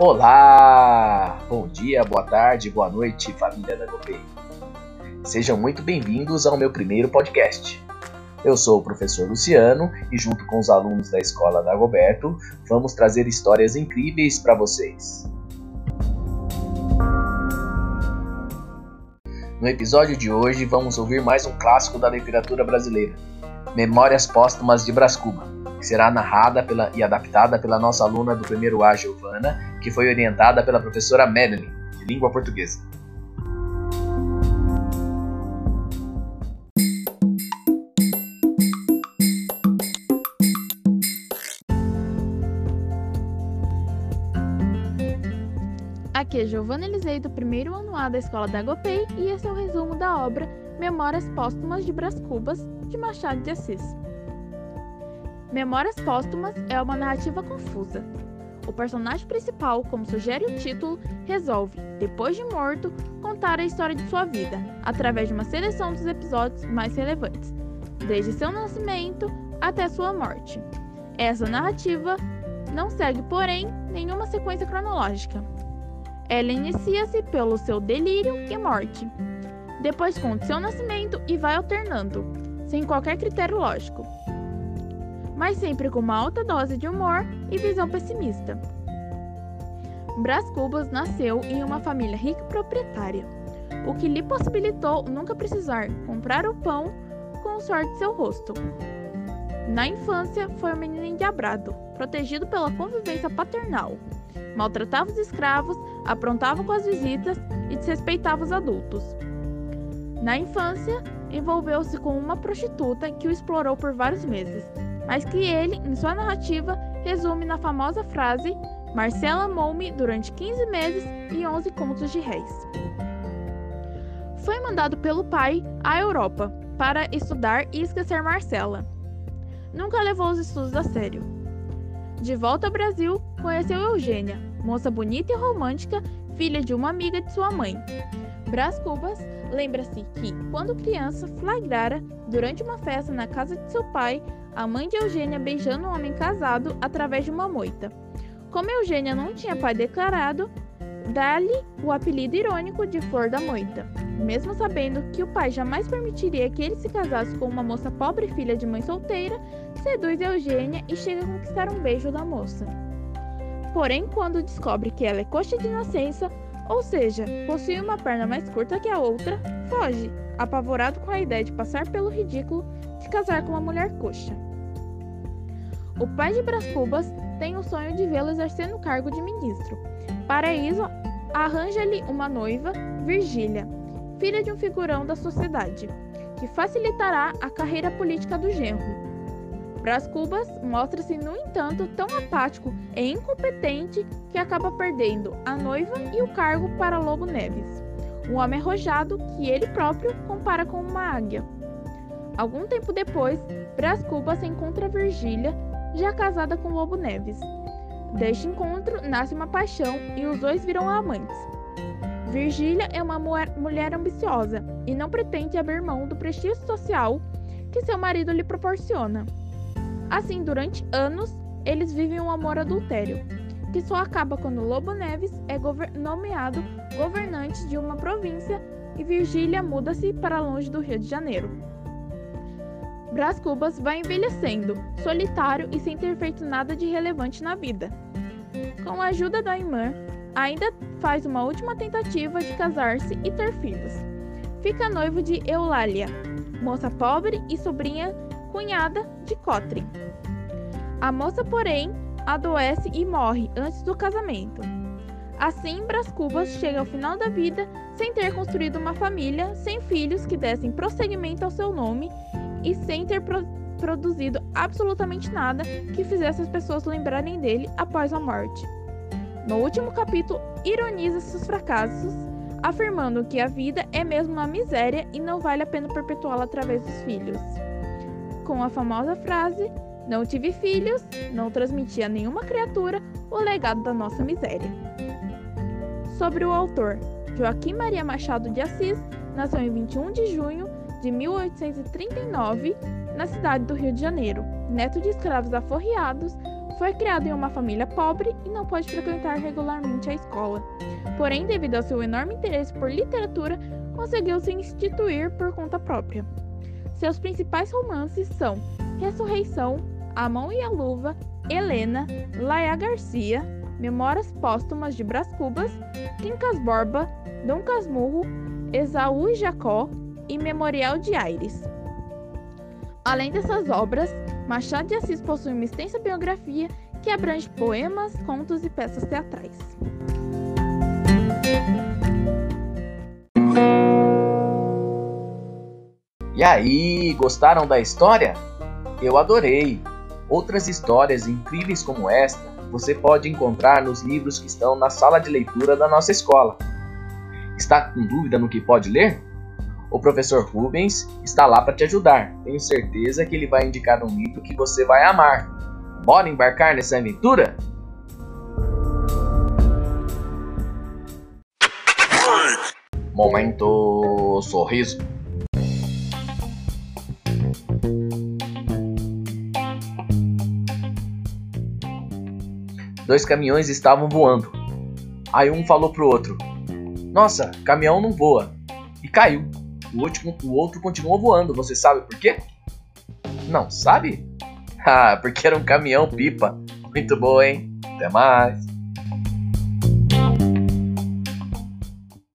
Olá! Bom dia, boa tarde, boa noite, família da Gopei. Sejam muito bem-vindos ao meu primeiro podcast. Eu sou o professor Luciano e, junto com os alunos da escola da Goberto, vamos trazer histórias incríveis para vocês. No episódio de hoje, vamos ouvir mais um clássico da literatura brasileira, Memórias Póstumas de Brás Cubas que será narrada pela, e adaptada pela nossa aluna do primeiro A, Giovana, que foi orientada pela professora Madeline, de língua portuguesa. Aqui é Giovana Elisei do primeiro ano A da Escola da Agopei e esse é o resumo da obra Memórias Póstumas de Brás Cubas, de Machado de Assis. Memórias Póstumas é uma narrativa confusa. O personagem principal, como sugere o título, resolve, depois de morto, contar a história de sua vida, através de uma seleção dos episódios mais relevantes, desde seu nascimento até sua morte. Essa narrativa não segue, porém, nenhuma sequência cronológica. Ela inicia-se pelo seu delírio e morte. Depois conta seu nascimento e vai alternando, sem qualquer critério lógico mas sempre com uma alta dose de humor e visão pessimista. Brás Cubas nasceu em uma família rica e proprietária, o que lhe possibilitou nunca precisar comprar o pão com o suor de seu rosto. Na infância, foi um menino endiabrado, protegido pela convivência paternal. Maltratava os escravos, aprontava com as visitas e desrespeitava os adultos. Na infância, envolveu-se com uma prostituta que o explorou por vários meses, mas que ele, em sua narrativa, resume na famosa frase: Marcela amou-me durante 15 meses e 11 contos de réis. Foi mandado pelo pai à Europa para estudar e esquecer Marcela. Nunca levou os estudos a sério. De volta ao Brasil, conheceu Eugênia, moça bonita e romântica, filha de uma amiga de sua mãe. Brás Cubas lembra-se que, quando criança, flagrara, durante uma festa na casa de seu pai, a mãe de Eugênia beijando um homem casado através de uma moita. Como Eugênia não tinha pai declarado, dá-lhe o apelido irônico de Flor da Moita, mesmo sabendo que o pai jamais permitiria que ele se casasse com uma moça pobre filha de mãe solteira, seduz Eugênia e chega a conquistar um beijo da moça. Porém, quando descobre que ela é coxa de nascença, ou seja, possui uma perna mais curta que a outra, foge, apavorado com a ideia de passar pelo ridículo de casar com uma mulher coxa. O pai de Brás Cubas tem o sonho de vê-lo exercendo o cargo de ministro. Para isso, arranja-lhe uma noiva, Virgília, filha de um figurão da sociedade, que facilitará a carreira política do genro. Brás Cubas mostra-se, no entanto, tão apático e incompetente que acaba perdendo a noiva e o cargo para Lobo Neves, um homem arrojado que ele próprio compara com uma águia. Algum tempo depois, Brás Cubas encontra Virgília já casada com Lobo Neves. Deste encontro nasce uma paixão e os dois viram amantes. Virgília é uma mulher ambiciosa e não pretende abrir mão do prestígio social que seu marido lhe proporciona. Assim, durante anos, eles vivem um amor adultério, que só acaba quando Lobo Neves é gover nomeado governante de uma província e Virgília muda-se para longe do Rio de Janeiro. Brás Cubas vai envelhecendo, solitário e sem ter feito nada de relevante na vida. Com a ajuda da irmã, ainda faz uma última tentativa de casar-se e ter filhos. Fica noivo de Eulália, moça pobre e sobrinha cunhada de Cotrim. A moça, porém, adoece e morre antes do casamento. Assim, Brás Cubas chega ao final da vida sem ter construído uma família, sem filhos que dessem prosseguimento ao seu nome e sem ter pro produzido absolutamente nada que fizesse as pessoas lembrarem dele após a morte. No último capítulo, ironiza seus fracassos, afirmando que a vida é mesmo uma miséria e não vale a pena perpetuá-la através dos filhos. Com a famosa frase: Não tive filhos, não transmiti a nenhuma criatura o legado da nossa miséria. Sobre o autor, Joaquim Maria Machado de Assis nasceu em 21 de junho de 1839, na cidade do Rio de Janeiro. Neto de escravos aforreados, Foi criado em uma família pobre e não pode frequentar regularmente a escola. Porém, devido ao seu enorme interesse por literatura, conseguiu se instituir por conta própria. Seus principais romances são Ressurreição, A Mão e a Luva, Helena, Laia Garcia, Memórias Póstumas de Brás Cubas, Quincas Borba, Dom Casmurro, Esaú e Jacó e Memorial de Aires. Além dessas obras, Machado de Assis possui uma extensa biografia que abrange poemas, contos e peças teatrais. E aí, gostaram da história? Eu adorei! Outras histórias incríveis como esta você pode encontrar nos livros que estão na sala de leitura da nossa escola. Está com dúvida no que pode ler? O professor Rubens está lá para te ajudar. Tenho certeza que ele vai indicar um livro que você vai amar. Bora embarcar nessa aventura? Momento sorriso. Dois caminhões estavam voando. Aí um falou pro outro: Nossa, caminhão não voa. E caiu. O outro, o outro continuou voando. Você sabe por quê? Não sabe? Ah, porque era um caminhão pipa. Muito bom, hein? Até mais.